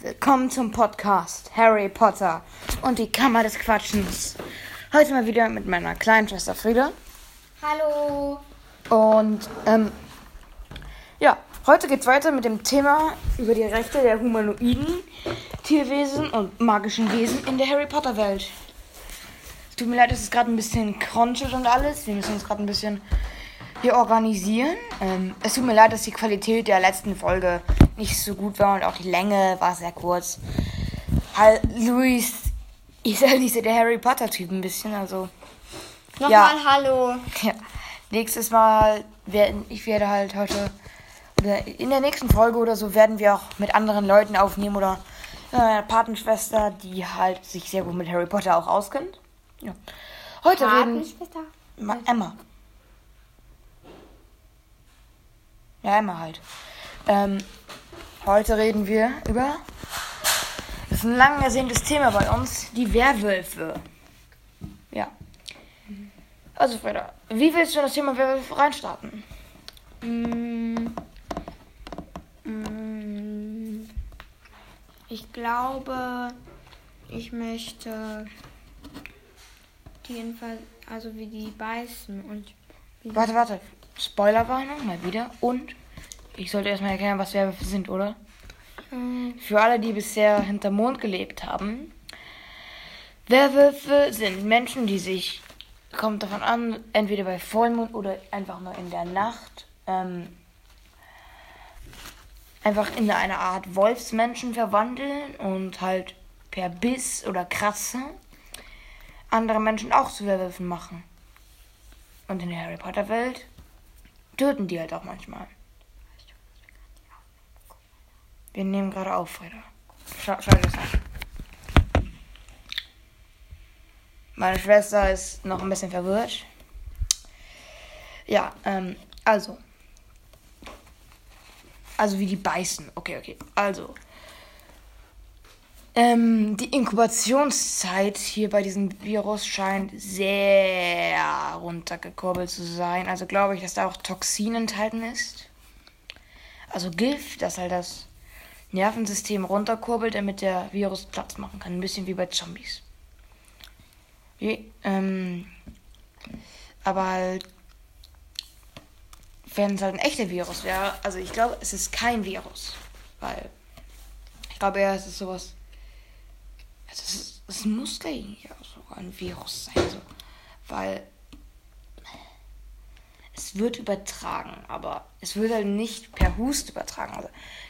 Willkommen zum Podcast Harry Potter und die Kammer des Quatschens. Heute mal wieder mit meiner kleinen Schwester Frieda. Hallo. Und ähm, ja, heute geht's weiter mit dem Thema über die Rechte der humanoiden Tierwesen und magischen Wesen in der Harry Potter Welt. Es tut mir leid, es ist gerade ein bisschen crunchig und alles. Wir müssen uns gerade ein bisschen hier organisieren. Ähm, es tut mir leid, dass die Qualität der letzten Folge nicht so gut war und auch die Länge war sehr kurz. Halt, Luis ist halt nicht so der Harry Potter Typ ein bisschen, also. Nochmal Ja. Hallo. Ja. Nächstes Mal werden, ich werde halt heute, oder in der nächsten Folge oder so, werden wir auch mit anderen Leuten aufnehmen oder äh, meiner Patenschwester, die halt sich sehr gut mit Harry Potter auch auskennt. Ja. Heute reden Patenschwester. Ma Emma. Ja, Emma halt. Ähm, heute reden wir über. Das ist ein lang ersehntes Thema bei uns, die Werwölfe. Ja. Also, Freda, wie willst du in das Thema Werwölfe reinstarten? Mm, mm, Ich glaube, ich möchte jedenfalls, also wie die beißen und Warte, warte. Spoilerwarnung, mal wieder. Und ich sollte erstmal erklären, was Werwölfe sind, oder? Mm, Für alle, die bisher hinterm Mond gelebt haben. Werwölfe sind Menschen, die sich, kommt davon an, entweder bei Vollmond oder einfach nur in der Nacht, ähm, einfach in eine Art Wolfsmenschen verwandeln und halt per Biss oder Kratze andere Menschen auch zu Werwölfen machen. Und in der Harry Potter Welt töten die halt auch manchmal. Wir nehmen gerade auf, Freda. Schau, schau das an. Meine Schwester ist noch ein bisschen verwirrt. Ja, ähm, also. Also wie die beißen. Okay, okay. Also. Ähm, die Inkubationszeit hier bei diesem Virus scheint sehr runtergekurbelt zu sein. Also glaube ich, dass da auch Toxin enthalten ist. Also Gift, das halt das Nervensystem runterkurbelt, damit der Virus Platz machen kann. Ein bisschen wie bei Zombies. Wie, ähm, aber halt, wenn es halt ein echter Virus wäre, also ich glaube, es ist kein Virus. Weil, ich glaube eher, es ist sowas, es, ist, es muss auch sogar ein Virus sein. Also, weil es wird übertragen, aber es wird halt nicht per Hust übertragen. Also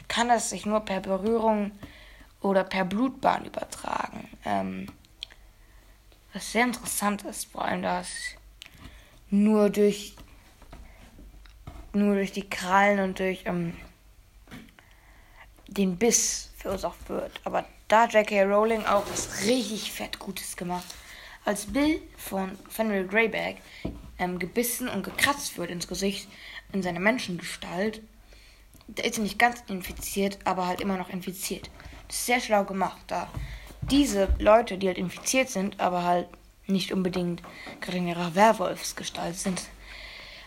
kann es sich nur per Berührung oder per Blutbahn übertragen. Ähm, was sehr interessant ist, vor allem da es nur durch nur durch die Krallen und durch ähm, den Biss verursacht wird. Aber da J.K. Rowling auch was richtig fett Gutes gemacht. Als Bill von Fenrir Greyback ähm, gebissen und gekratzt wird ins Gesicht in seiner Menschengestalt, da ist er nicht ganz infiziert, aber halt immer noch infiziert. Das ist sehr schlau gemacht, da diese Leute, die halt infiziert sind, aber halt nicht unbedingt gerade in ihrer Werwolfsgestalt sind,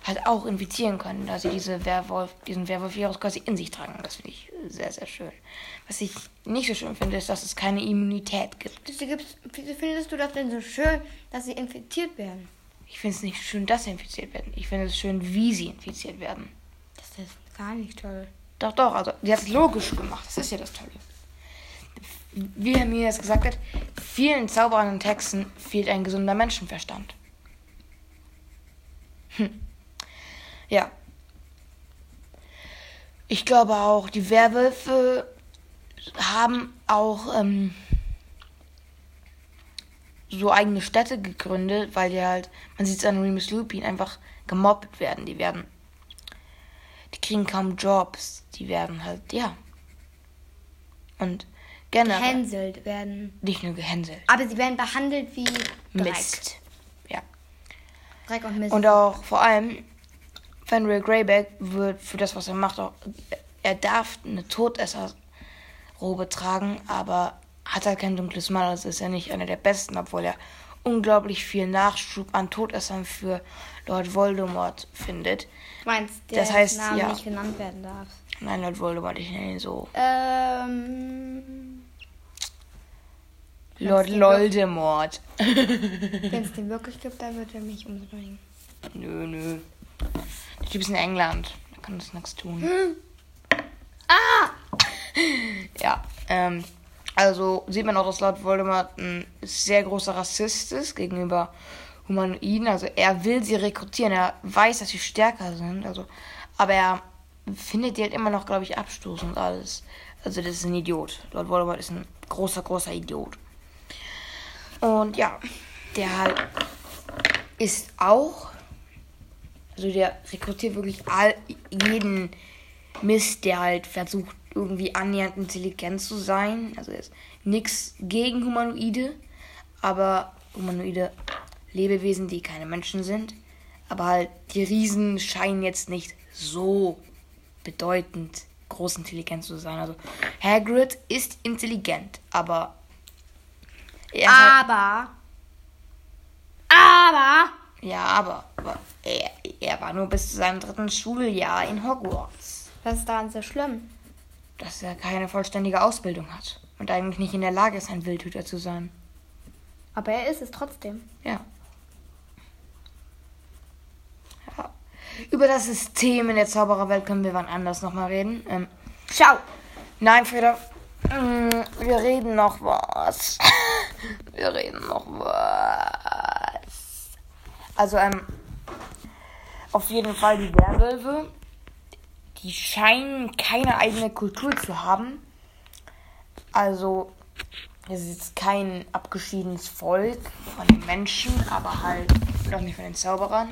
halt auch infizieren können, da sie diese Werwolf, diesen Werwolf-Virus quasi in sich tragen. Das finde ich sehr, sehr schön. Was ich nicht so schön finde, ist, dass es keine Immunität gibt. Wieso findest du das denn so schön, dass sie infiziert werden? Ich finde es nicht schön, dass sie infiziert werden. Ich finde es schön, wie sie infiziert werden. Das ist gar nicht toll. Doch, doch, also die hat es logisch gemacht. Das ist ja das Tolle. Wie Herr mir jetzt gesagt hat, vielen zaubernden Texten fehlt ein gesunder Menschenverstand. Hm. Ja. Ich glaube auch, die Werwölfe haben auch ähm, so eigene Städte gegründet, weil die halt, man sieht es an Remus Lupin, einfach gemobbt werden. Die werden die kriegen kaum Jobs. Die werden halt, ja. Und generell Gehänselt werden. nicht nur gehänselt. Aber sie werden behandelt wie Dreck. Mist. Ja. Dreck und Mist. Und auch vor allem, Fenrir Greyback wird für das, was er macht, auch, er darf eine Todesserrobe tragen, aber hat halt kein dunkles Mal. Also ist er nicht einer der Besten, obwohl er unglaublich viel Nachschub an Todessern für Lord Voldemort findet. Du meinst, der Das heißt, Name ja. nicht genannt werden darf. Nein, Lord Voldemort, ich nenne ihn so. Ähm. Lord Loldemort. Wenn es den wirklich gibt, dann wird er mich umbringen. Nö, nö. Der Typ ist in England. Da kann das nichts tun. Ah! Ja, ähm, also sieht man auch, dass Lord Voldemort ein sehr großer Rassist ist gegenüber Humanoiden. Also er will sie rekrutieren, er weiß, dass sie stärker sind. Also, aber er findet die halt immer noch, glaube ich, abstoßend alles. Also das ist ein Idiot. Lord Voldemort ist ein großer, großer Idiot. Und ja, der halt ist auch, also der rekrutiert wirklich all, jeden Mist, der halt versucht, irgendwie annähernd intelligent zu sein. Also er ist nichts gegen Humanoide, aber humanoide Lebewesen, die keine Menschen sind. Aber halt, die Riesen scheinen jetzt nicht so bedeutend groß intelligent zu sein. Also Hagrid ist intelligent, aber er halt, Aber. Aber. ja, aber, aber er, er war nur bis zu seinem dritten Schuljahr in Hogwarts. Was ist daran so schlimm? dass er keine vollständige Ausbildung hat und eigentlich nicht in der Lage ist, ein Wildhüter zu sein. Aber er ist es trotzdem. Ja. ja. Über das System in der Zaubererwelt können wir wann anders nochmal reden. Ähm, Schau! nein, Frieda. Mm, Wir reden noch was. Wir reden noch was. Also, ähm, auf jeden Fall die Werwölfe. Die scheinen keine eigene Kultur zu haben. Also, es ist kein abgeschiedenes Volk von den Menschen, aber halt auch nicht von den Zauberern.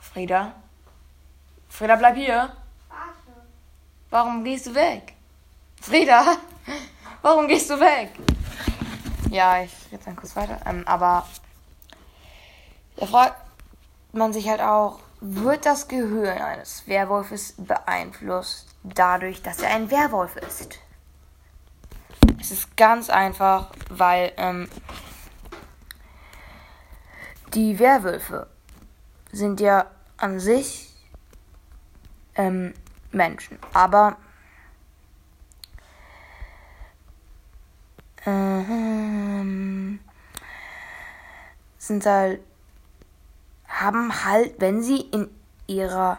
Frieda? Frieda, bleib hier. Warum gehst du weg? Frieda? Warum gehst du weg? Ja, ich rede dann kurz weiter. Ähm, aber da fragt man sich halt auch, wird das Gehirn eines Werwolfes beeinflusst dadurch, dass er ein Werwolf ist? Es ist ganz einfach, weil ähm, die Werwölfe sind ja an sich ähm, Menschen, aber ähm, sind halt haben halt, wenn sie in ihrer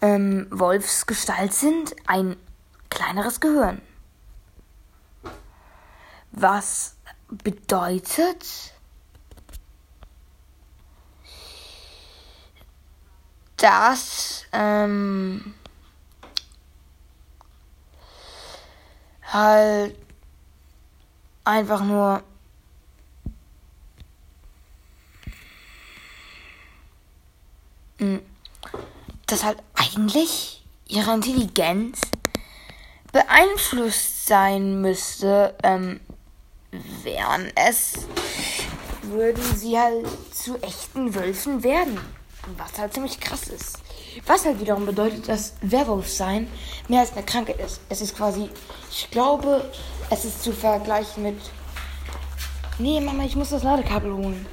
ähm, Wolfsgestalt sind, ein kleineres Gehirn. Was bedeutet, dass ähm, halt einfach nur Mm, dass halt eigentlich ihre Intelligenz beeinflusst sein müsste, ähm, wären es, würden sie halt zu echten Wölfen werden. Was halt ziemlich krass ist. Was halt wiederum bedeutet, dass Werwolfsein mehr als eine Krankheit ist. Es ist quasi, ich glaube, es ist zu vergleichen mit. Nee, Mama, ich muss das Ladekabel holen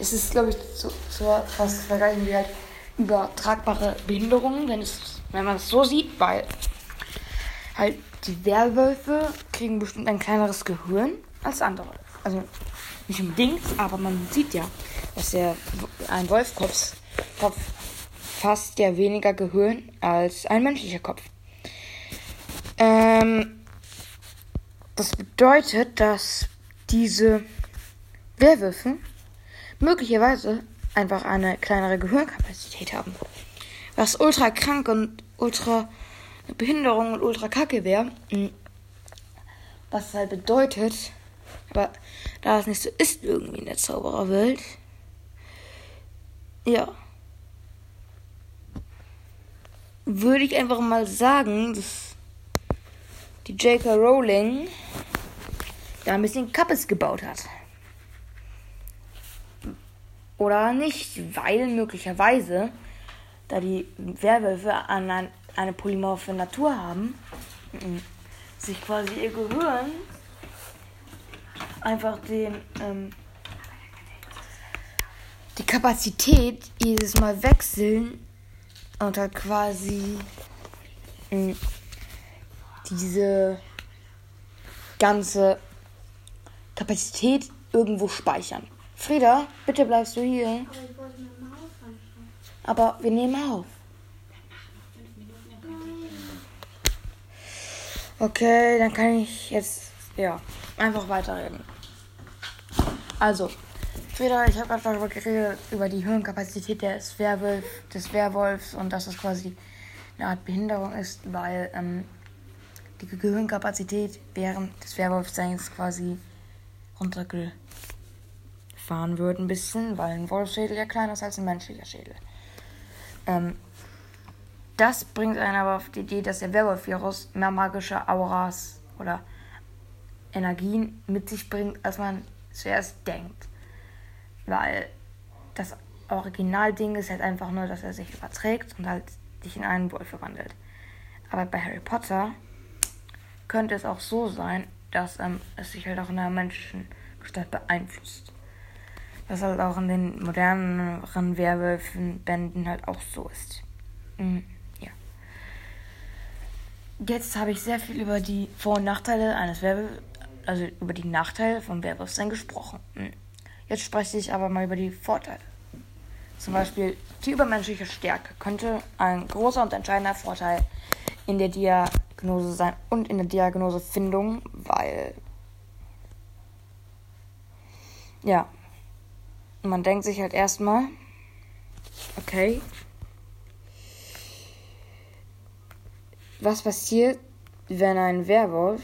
es ist, glaube ich, so, so was vergleichen wie halt übertragbare Behinderungen, wenn, es, wenn man es so sieht, weil halt die Werwölfe kriegen bestimmt ein kleineres Gehirn als andere. Also nicht unbedingt, aber man sieht ja, dass der ein Wolfkopf Kopf fasst ja weniger Gehirn als ein menschlicher Kopf. Ähm, das bedeutet, dass diese Werwölfe möglicherweise einfach eine kleinere Gehirnkapazität haben. Was ultra krank und ultra Behinderung und ultra kacke wäre. Was halt bedeutet, aber da es nicht so ist irgendwie in der Zaubererwelt, ja, würde ich einfach mal sagen, dass die J.K. Rowling da ein bisschen Kappes gebaut hat. Oder nicht, weil möglicherweise, da die Werwölfe an ein, eine polymorphe Natur haben, sich quasi ihr Gehirn einfach den, ähm, die Kapazität jedes Mal wechseln und halt quasi mh, diese ganze Kapazität irgendwo speichern. Frieda, bitte bleibst du hier. Aber wir nehmen auf. Okay, dann kann ich jetzt, ja, einfach weiterreden. Also, Frieda, ich habe gerade darüber geredet, über die Hirnkapazität des, Werwolf, des Werwolfs und dass es quasi eine Art Behinderung ist, weil ähm, die Gehirnkapazität während des Werwolfseins quasi runtergefahren wird ein bisschen, weil ein Wolfsschädel ja kleiner ist als ein menschlicher Schädel. Ähm, das bringt einen aber auf die Idee, dass der Werwolf-Virus mehr magische Auras oder Energien mit sich bringt, als man zuerst denkt. Weil das Originalding ist halt einfach nur, dass er sich überträgt und halt sich in einen Wolf verwandelt. Aber bei Harry Potter könnte es auch so sein, dass ähm, es sich halt auch in einer menschlichen Gestalt beeinflusst. Was halt auch in den moderneren Werwölfen-Bänden halt auch so ist. Mhm, ja. Jetzt habe ich sehr viel über die Vor- und Nachteile eines Werwolfs, also über die Nachteile von Werwolfsein gesprochen. Mhm. Jetzt spreche ich aber mal über die Vorteile. Zum Beispiel die übermenschliche Stärke könnte ein großer und entscheidender Vorteil in der Diagnose sein und in der Diagnosefindung, weil ja, man denkt sich halt erstmal, okay, was passiert, wenn ein Werwolf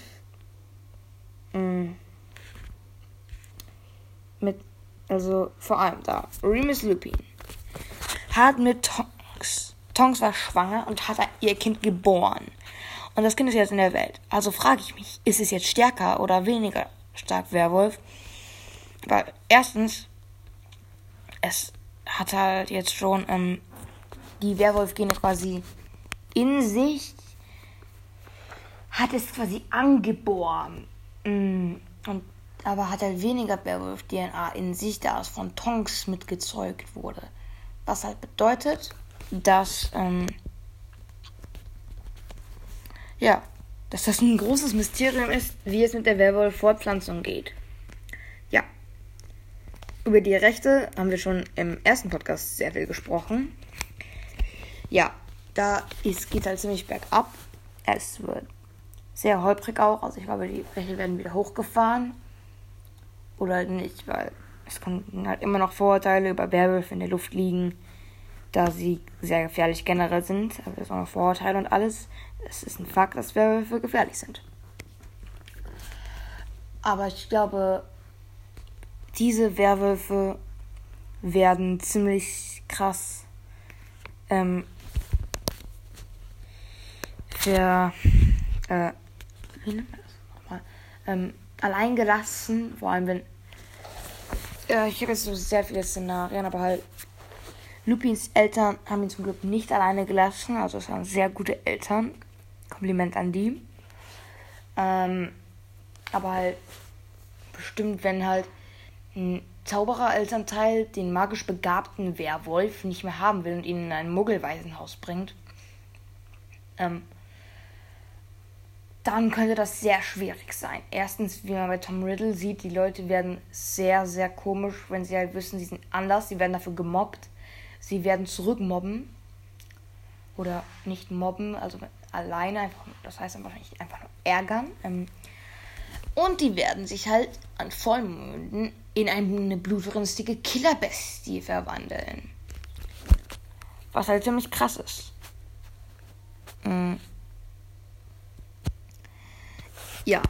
mh, mit, also vor allem da, Remus Lupin hat mit Tonks, Tonks war schwanger und hat ihr Kind geboren. Und das Kind ist jetzt in der Welt. Also frage ich mich, ist es jetzt stärker oder weniger stark Werwolf? Weil erstens, es hat halt jetzt schon ähm, die Werwolf-Gene quasi in sich, hat es quasi angeboren. Mm, Und, aber hat halt weniger Werwolf-DNA in sich, da es von Tonks mitgezeugt wurde. Was halt bedeutet, dass, ähm, ja, dass das ein großes Mysterium ist, wie es mit der Werwolf-Fortpflanzung geht. Über die Rechte haben wir schon im ersten Podcast sehr viel gesprochen. Ja, da geht halt ziemlich bergab. Es wird sehr holprig auch. Also ich glaube, die Rechte werden wieder hochgefahren. Oder nicht, weil es können halt immer noch Vorurteile über Werwölfe in der Luft liegen, da sie sehr gefährlich generell sind. Aber ist auch noch Vorurteile und alles. Es ist ein Fakt, dass Werwölfe gefährlich sind. Aber ich glaube, diese Werwölfe werden ziemlich krass ähm, für äh, wie nennt man das nochmal? Ähm, allein gelassen, vor allem wenn äh, ich habe jetzt so sehr viele Szenarien, aber halt Lupins Eltern haben ihn zum Glück nicht alleine gelassen, also es waren sehr gute Eltern. Kompliment an die. Ähm, aber halt bestimmt, wenn halt ein Zauberer-Elternteil den magisch begabten Werwolf nicht mehr haben will und ihn in ein Muggelwaisenhaus bringt, ähm, dann könnte das sehr schwierig sein. Erstens, wie man bei Tom Riddle sieht, die Leute werden sehr, sehr komisch, wenn sie halt wissen, sie sind anders, sie werden dafür gemobbt, sie werden zurückmobben oder nicht mobben, also alleine einfach, das heißt einfach nicht einfach nur ärgern. Ähm, und die werden sich halt an Vollmonden in eine blutrünstige Killerbestie verwandeln. Was halt ziemlich krass ist. Mm. Ja.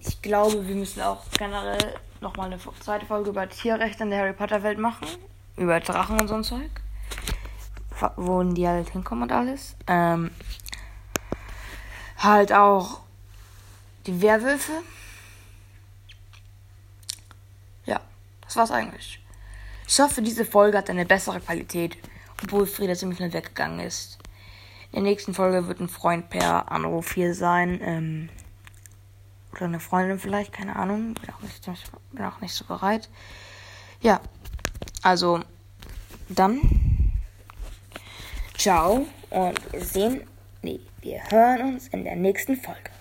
Ich glaube, wir müssen auch generell nochmal eine zweite Folge über Tierrechte in der Harry Potter Welt machen. Über Drachen und so ein Zeug. Wo die halt hinkommen und alles. Ähm, halt auch die Werwölfe. Ja, das war's eigentlich. Ich hoffe, diese Folge hat eine bessere Qualität, obwohl Frieda ziemlich schnell weggegangen ist. In der nächsten Folge wird ein Freund per Anruf hier sein. Ähm, oder eine Freundin vielleicht, keine Ahnung. Bin auch nicht, bin auch nicht so bereit. Ja, also dann. Ciao und wir sehen, nee, wir hören uns in der nächsten Folge.